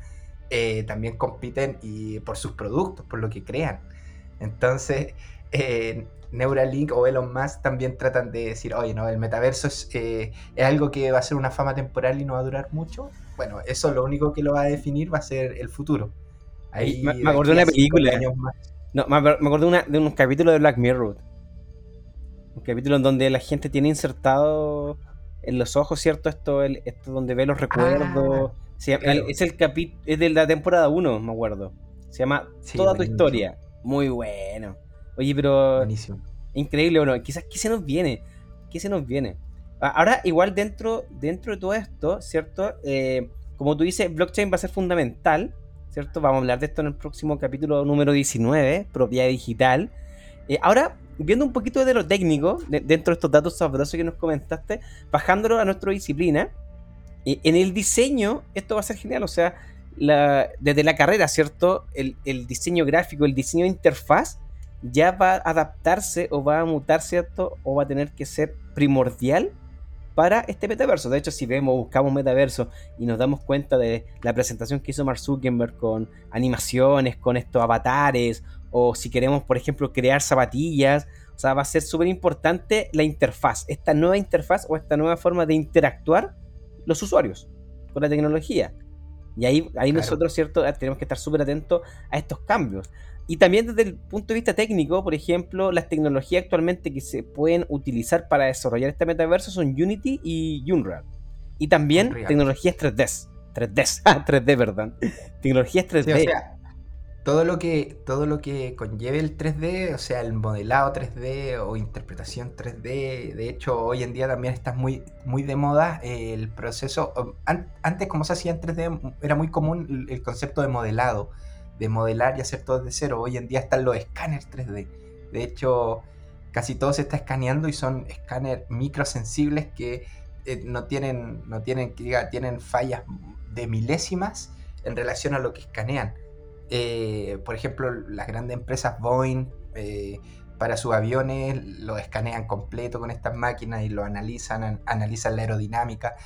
eh, también compiten y por sus productos, por lo que crean. Entonces, eh, Neuralink o Elon Musk también tratan de decir, oye, no, el metaverso es, eh, es, algo que va a ser una fama temporal y no va a durar mucho. Bueno, eso lo único que lo va a definir va a ser el futuro. Ahí, me, acordé de una película. No, me, acordé de, una, de un capítulo de Black Mirror. Un capítulo en donde la gente tiene insertado en los ojos, ¿cierto? Esto, esto donde ve los recuerdos. Ah es el capítulo, es de la temporada 1, me acuerdo. Se llama Toda tu historia. Muy bueno. Oye, pero. Buenísimo. Increíble, bueno, quizás qué se nos viene. ¿Qué se nos viene? Ahora, igual dentro, dentro de todo esto, ¿cierto? Eh, como tú dices, blockchain va a ser fundamental, ¿cierto? Vamos a hablar de esto en el próximo capítulo número 19, propiedad digital. Eh, ahora, viendo un poquito de lo técnico, dentro de estos datos sabrosos que nos comentaste, bajándolo a nuestra disciplina, en el diseño, esto va a ser genial, o sea, desde la carrera, ¿cierto? El, diseño gráfico, el diseño de interfaz, ya va a adaptarse o va a mutar, ¿cierto? O va a tener que ser primordial para este metaverso. De hecho, si vemos, buscamos metaverso y nos damos cuenta de la presentación que hizo Mark Zuckerberg con animaciones, con estos avatares, o si queremos, por ejemplo, crear zapatillas, o sea, va a ser súper importante la interfaz, esta nueva interfaz o esta nueva forma de interactuar los usuarios con la tecnología. Y ahí, ahí nosotros, ¿cierto? Ah, tenemos que estar súper atentos a estos cambios. Y también desde el punto de vista técnico, por ejemplo, las tecnologías actualmente que se pueden utilizar para desarrollar este metaverso son Unity y Unreal. Y también tecnologías 3D. 3D, 3D, perdón. Tecnologías 3D todo lo que todo lo que conlleve el 3D, o sea, el modelado 3D o interpretación 3D, de hecho hoy en día también está muy muy de moda el proceso antes como se hacía en 3D era muy común el concepto de modelado, de modelar y hacer todo desde cero. Hoy en día están los escáneres 3D. De hecho, casi todo se está escaneando y son escáneres microsensibles que eh, no tienen, no tienen, que diga, tienen fallas de milésimas en relación a lo que escanean. Eh, por ejemplo, las grandes empresas Boeing eh, para sus aviones lo escanean completo con estas máquinas y lo analizan, analizan la aerodinámica.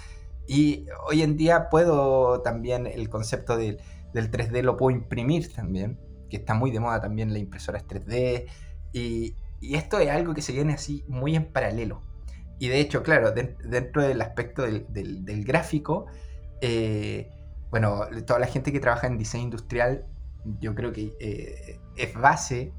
Y hoy en día puedo también el concepto del 3D lo puedo imprimir también, que está muy de moda también la impresora 3D. Y, esto es algo que se viene así muy en paralelo. Y de hecho, claro, dentro del aspecto del, gráfico, eh, bueno, toda la gente que trabaja en diseño industrial, yo creo que eh, es base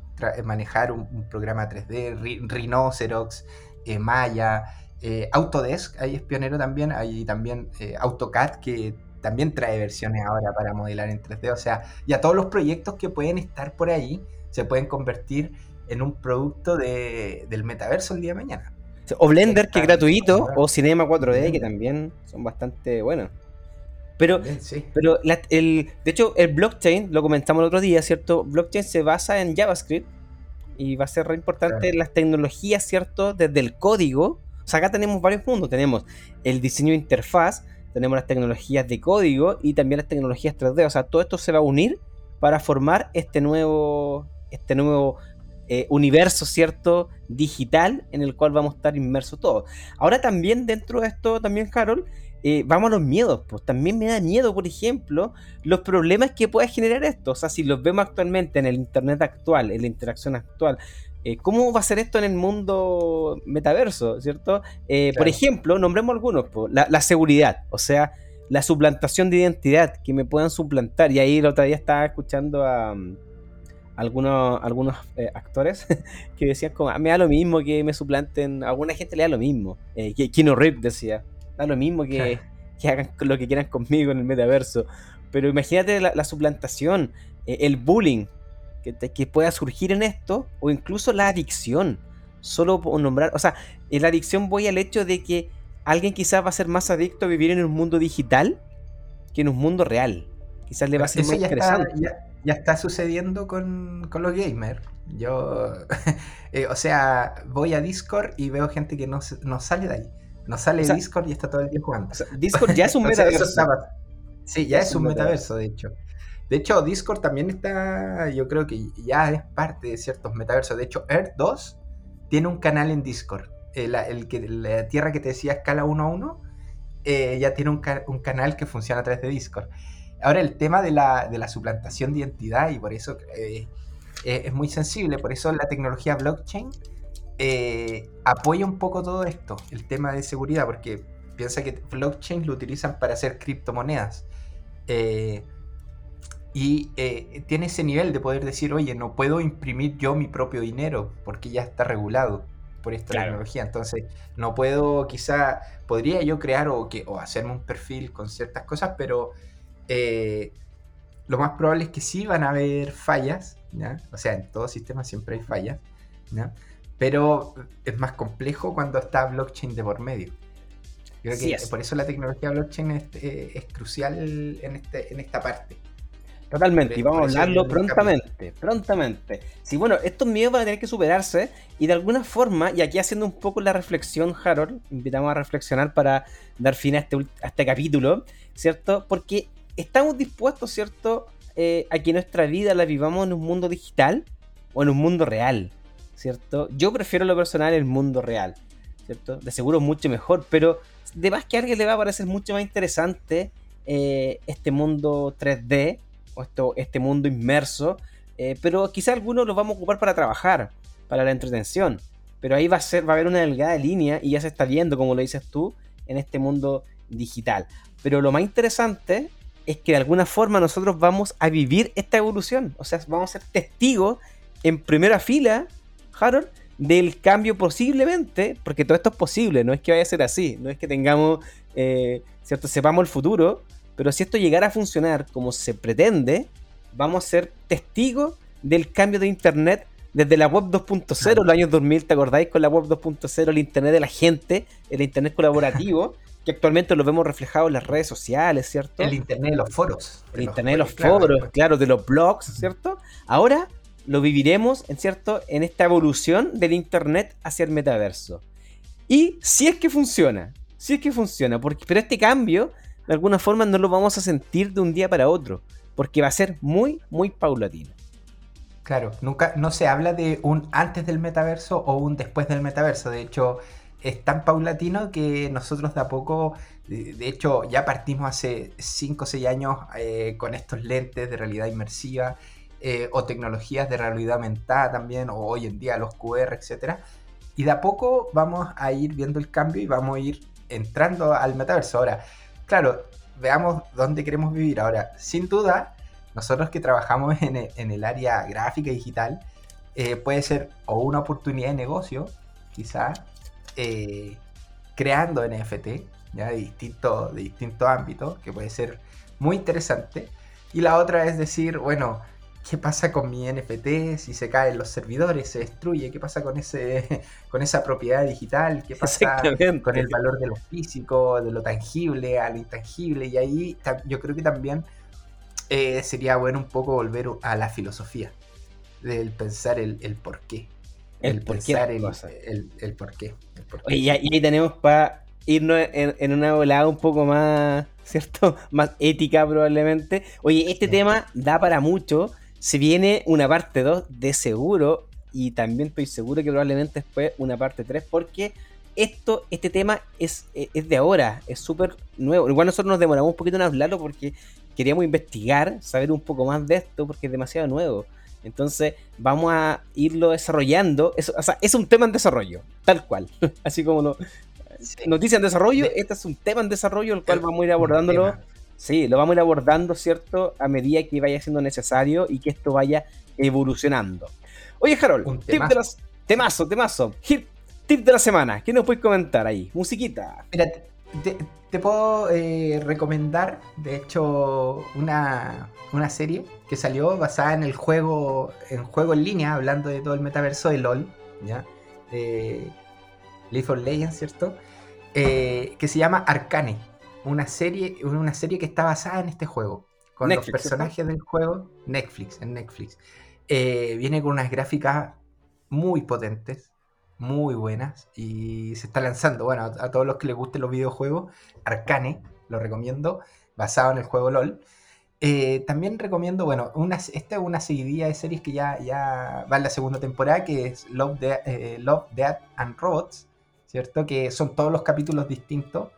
manejar un, programa 3D, Rhinoceros, eh, Maya, eh, Autodesk, ahí es pionero también, hay también AutoCAD que también trae versiones ahora para modelar en 3D, o sea, ya todos los proyectos que pueden estar por ahí se pueden convertir en un producto del metaverso el día de mañana. O Blender, que es gratuito, o Cinema 4D, que también son bastante buenos. Pero, pero el, de hecho, el blockchain, lo comentamos el otro día, ¿cierto? Blockchain se basa en JavaScript y va a ser re importante las tecnologías, ¿cierto? Desde el código. O sea, acá tenemos varios mundos. Tenemos el diseño de interfaz, tenemos las tecnologías de código y también las tecnologías 3D. O sea, todo esto se va a unir para formar este nuevo, este nuevo eh, universo, ¿cierto? Digital en el cual vamos a estar inmersos todos. Ahora también dentro de esto, también, Carol, eh, vamos a los miedos, pues también me da miedo, por ejemplo, los problemas que puede generar esto. O sea, si los vemos actualmente en el Internet actual, en la interacción actual, eh, ¿cómo va a ser esto en el mundo metaverso, cierto? Eh, por ejemplo, nombremos algunos, pues, la, seguridad, o sea, la suplantación de identidad, que me puedan suplantar. Y ahí el otro día estaba escuchando a... Mm, algunos, algunos actores que decían como, ah, me da lo mismo que me suplanten, a alguna gente le da lo mismo. Eh, Kino Rip decía, Da lo mismo que, hagan lo que quieran conmigo en el metaverso. Pero imagínate la, suplantación, eh, el bullying que, que, pueda surgir en esto, o incluso la adicción. Solo por nombrar, o sea, en la adicción voy al hecho de que alguien quizás va a ser más adicto a vivir en un mundo digital que en un mundo real. Quizás le va a ser más interesante. ya, está sucediendo con, los gamers. Yo, eh, o sea, voy a Discord y veo gente que no, no sale de ahí. No sale Discord y está todo el día jugando. Discord ya es un metaverso. sí, ya, es, un metaverso, de hecho. De hecho, Discord también está, yo creo que ya es parte de ciertos metaversos. De hecho, Earth 2 tiene un canal en Discord. Eh, el, que, la tierra que te decía escala 1 a 1, eh, ya tiene un, canal que funciona a través de Discord. Ahora, el tema de la, de la suplantación de identidad, y por eso eh, es muy sensible, por eso la tecnología blockchain eh, apoya un poco todo esto, el tema de seguridad, porque piensa que blockchain lo utilizan para hacer criptomonedas. Eh, y eh, tiene ese nivel de poder decir, oye, no puedo imprimir yo mi propio dinero porque ya está regulado por esta tecnología. Entonces, no puedo, quizá, podría yo crear o, que, o hacerme un perfil con ciertas cosas, pero lo más probable es que sí van a haber fallas, O sea, en todo sistema siempre hay fallas, ¿ya? Pero es más complejo cuando está blockchain de por medio. Creo que por eso la tecnología blockchain es, eh, crucial en, este, en esta parte. Totalmente, y vamos a hablarlo prontamente, prontamente. Sí, bueno, estos miedos van a tener que superarse y de alguna forma, y aquí haciendo un poco la reflexión, Harold, invitamos a reflexionar para dar fin a este, este capítulo, ¿cierto? Porque estamos dispuestos, ¿cierto? Eh, a que nuestra vida la vivamos en un mundo digital o en un mundo real. ¿Cierto? Yo prefiero lo personal el mundo real, ¿cierto? De seguro mucho mejor, pero de más que a alguien le va a parecer mucho más interesante eh, este mundo 3D o esto, este mundo inmerso, eh, pero quizá algunos los vamos a ocupar para trabajar, para la entretención, pero ahí va a, ser, va a haber una delgada línea y ya se está viendo, como lo dices tú, en este mundo digital. Pero lo más interesante es que de alguna forma nosotros vamos a vivir esta evolución, o sea, vamos a ser testigos en primera fila Harold, del cambio posiblemente, porque todo esto es posible, no es que vaya a ser así, no es que tengamos, eh, ¿cierto? Sepamos el futuro, pero si esto llegara a funcionar como se pretende, vamos a ser testigos del cambio de Internet desde la web 2.0, los años 2000, ¿te acordáis? Con la web 2.0, el Internet de la gente, el Internet colaborativo, que actualmente lo vemos reflejado en las redes sociales, ¿cierto? El Internet de los foros. El Internet de los foros, claro, de los blogs, ¿cierto? Ahora lo viviremos, en cierto, en esta evolución del internet hacia el metaverso. Y si es que funciona, si es que funciona, porque, pero este cambio, de alguna forma, no lo vamos a sentir de un día para otro, porque va a ser muy, muy paulatino. Claro, nunca, no se habla de un antes del metaverso o un después del metaverso. De hecho, es tan paulatino que nosotros de a poco, de hecho, ya partimos hace 5 o 6 años eh, con estos lentes de realidad inmersiva eh, o tecnologías de realidad aumentada también, o hoy en día los QR, etc. Y de a poco vamos a ir viendo el cambio y vamos a ir entrando al metaverso. Ahora, claro, veamos dónde queremos vivir. Ahora, sin duda, nosotros que trabajamos en el, área gráfica y digital, eh, puede ser o una oportunidad de negocio, quizás, eh, creando NFT, de distintos de distinto ámbitos, que puede ser muy interesante. Y la otra es decir, bueno, ¿qué pasa con mi NFT si se caen los servidores, se destruye? ¿Qué pasa con, ese, con esa propiedad digital? ¿Qué pasa con el valor de lo físico, de lo tangible a lo intangible? Y ahí yo creo que también eh, sería bueno un poco volver a la filosofía, del pensar el, el por qué. El, por pensar el, el, por qué. y ahí tenemos para irnos en, una volada un poco más, ¿cierto? Más ética probablemente. Oye, este tema da para mucho. Se viene una parte 2 de seguro y también estoy seguro que probablemente después una parte 3 porque esto, este tema es, es de ahora, es súper nuevo. Igual nosotros nos demoramos un poquito en hablarlo porque queríamos investigar, saber un poco más de esto porque es demasiado nuevo. Entonces vamos a irlo desarrollando. Es, o sea, es un tema en desarrollo, tal cual. Así como no, noticia en desarrollo, este es un tema en desarrollo, el cual vamos a ir abordándolo. Sí, lo vamos a ir abordando, ¿cierto? A medida que vaya siendo necesario y que esto vaya evolucionando. Oye, Harold, tip de las... temazo, temazo. tip de la semana. ¿Qué nos puedes comentar ahí? Musiquita. Mira, te, puedo eh, recomendar, de hecho, una, serie que salió basada en el juego, en juego en línea, hablando de todo el metaverso de LOL, ¿ya? Eh, League of Legends, ¿cierto? Eh, que se llama Arcane, una serie, una serie que está basada en este juego, con los personajes del juego, Netflix, en Netflix. Eh, viene con unas gráficas muy potentes, muy buenas, y se está lanzando, bueno, a, todos los que les gusten los videojuegos, Arcane, lo recomiendo, basado en el juego LOL. Eh, también recomiendo, bueno, una, esta es una seguidilla de series que ya, ya va en la segunda temporada, que es Love, Love Death and Robots, ¿cierto? Que son todos los capítulos distintos,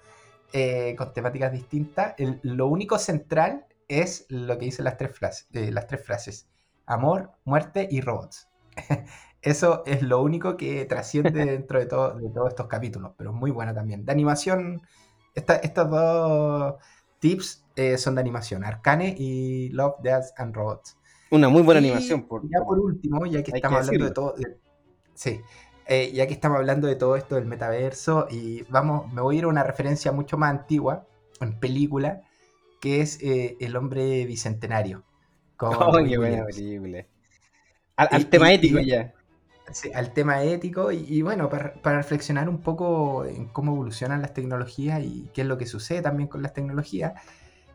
eh, con temáticas distintas. lo único central es lo que dicen las tres, frases, eh, las tres frases. Amor, muerte y robots. Eso es lo único que trasciende dentro de, todo, de todos estos capítulos, pero muy buena también. De animación, estos dos tips eh, son de animación, Arcane y Love, Death and Robots. Una muy buena animación. Por, ya por último, ya que estamos hablando de todo... sí, eh, ya que estamos hablando de todo esto del metaverso, y vamos, me voy a ir a una referencia mucho más antigua, en película, que es eh, El hombre bicentenario. oh, qué buena película. Al, tema ético ya. Sí, al tema ético y, bueno, para, reflexionar un poco en cómo evolucionan las tecnologías y qué es lo que sucede también con las tecnologías.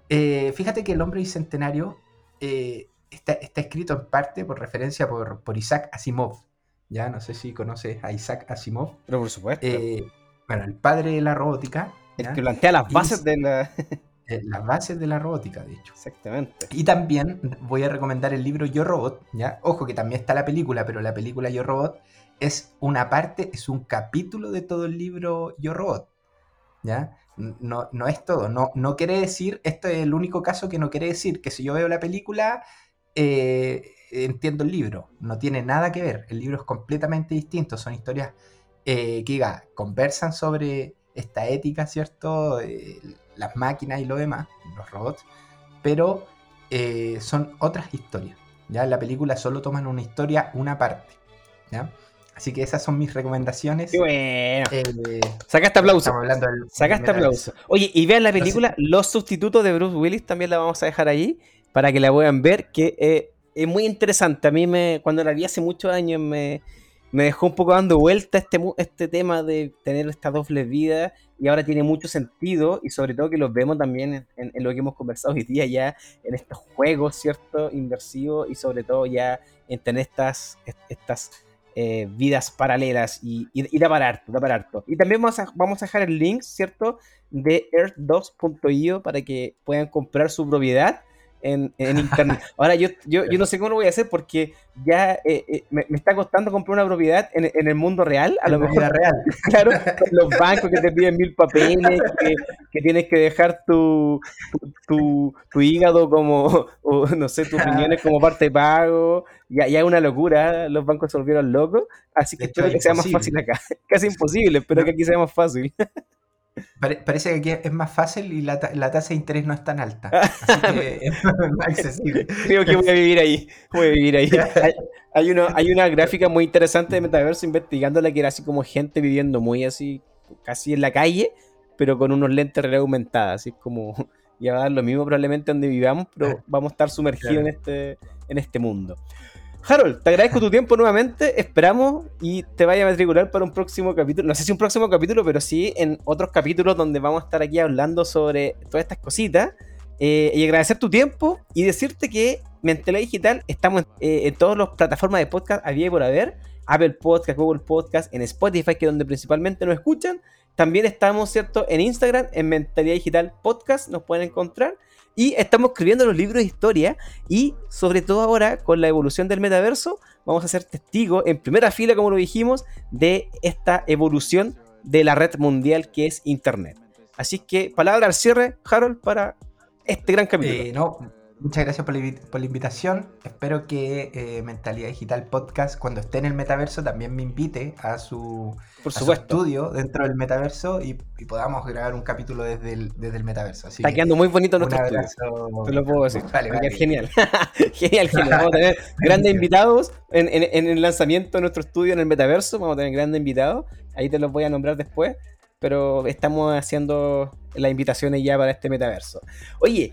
Eh, fíjate que el hombre bicentenario está, está, escrito en parte por referencia por, por Isaac Asimov, ya no sé si conoces a Isaac Asimov. Pero por supuesto. Eh, bueno, el padre de la robótica. El que plantea las bases de la... Eh, las bases de la robótica, de hecho. Exactamente. Y también voy a recomendar el libro Yo Robot, ¿ya? Ojo que también está la película, pero la película Yo Robot es una parte, es un capítulo de todo el libro Yo Robot, ¿ya? No, no es todo, no, no quiere decir, esto es el único caso que no quiere decir que si yo veo la película, eh, entiendo el libro, no tiene nada que ver, el libro es completamente distinto, son historias eh, que diga, conversan sobre esta ética, ¿cierto? Eh, las máquinas y lo demás, los robots, pero eh, son otras historias, ¿ya? En la película solo toman una historia, una parte, ¿ya? Así que esas son mis recomendaciones. Qué bueno. Saca este aplauso. Hablando Saca este aplauso. Oye, y vean la película Los sustitutos de Bruce Willis, también la vamos a dejar ahí para que la puedan ver, que es muy interesante. A mí me, cuando la vi hace muchos años me, dejó un poco dando vuelta este, este tema de tener esta doble vida y ahora tiene mucho sentido y sobre todo que los vemos también en, lo que hemos conversado hoy día ya en estos juegos, ¿cierto? Inversivos y sobre todo ya en tener estas, estas eh, vidas paralelas y, y, harto, da para harto. Y también vamos a, vamos a dejar el link, ¿cierto? De earth2.io para que puedan comprar su propiedad en, internet. Ahora, yo, yo, yo, no sé cómo lo voy a hacer porque ya eh, eh, me, está costando comprar una propiedad en, el mundo real, a lo mejor. real. Claro, los bancos que te piden mil papeles, que, tienes que dejar tu, tu, tu, hígado como, o, no sé, tus riñones como parte de pago. Ya, ya es una locura, los bancos se volvieron locos, así que espero que sea más fácil acá. Casi imposible, espero que aquí sea más fácil parece que aquí es más fácil y la, tasa de interés no es tan alta. Así que es más accesible. Creo que voy a vivir ahí. Voy a vivir ahí. Hay, hay una gráfica muy interesante de Metaverso investigándola que era así como gente viviendo muy así, casi en la calle, pero con unos lentes realidad aumentada. Así como ya va a dar lo mismo probablemente donde vivamos, pero vamos a estar sumergidos en, este, en este mundo. Harold, te agradezco tu tiempo nuevamente. Esperamos y te vaya a matricular para un próximo capítulo. No sé si un próximo capítulo, pero sí en otros capítulos donde vamos a estar aquí hablando sobre todas estas cositas. Eh, y agradecer tu tiempo y decirte que Mentalidad Digital estamos eh, en, todas las plataformas de podcast había y por haber. Apple Podcast, Google Podcast, en Spotify, que es donde principalmente nos escuchan. También estamos, ¿cierto? En Instagram, en Mentalidad Digital Podcast, nos pueden encontrar. Y estamos escribiendo los libros de historia y sobre todo ahora con la evolución del metaverso vamos a ser testigos en primera fila, como lo dijimos, de esta evolución de la red mundial que es Internet. Así que palabra al cierre, Harold, para este gran capítulo. Eh, no, Muchas gracias por la, invitación. Espero que eh, Mentalidad Digital Podcast, cuando esté en el metaverso, también me invite a su, estudio dentro del metaverso y, podamos grabar un capítulo desde el, desde el metaverso. Está quedando muy bonito nuestro estudio. Te lo puedo decir. Vale, vale. Genial. genial, genial. Vamos a tener grandes invitados en, en el lanzamiento de nuestro estudio en el metaverso. Vamos a tener grandes invitados. Ahí te los voy a nombrar después. Pero estamos haciendo las invitaciones ya para este metaverso. Oye,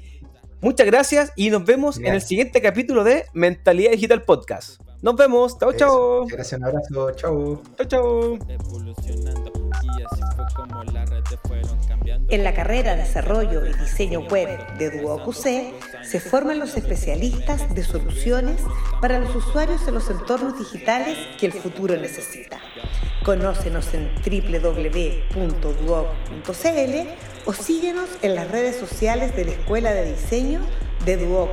Muchas gracias y nos vemos en el siguiente capítulo de Mentalidad Digital Podcast. Nos vemos. Chao, chao. Gracias, un abrazo. Chao. Chao, chao. En la carrera Desarrollo y Diseño Web de DuoQC se forman los especialistas de soluciones para los usuarios en los entornos digitales que el futuro necesita. Conócenos en www.duoc.cl o síguenos en las redes sociales de la Escuela de Diseño de Duoc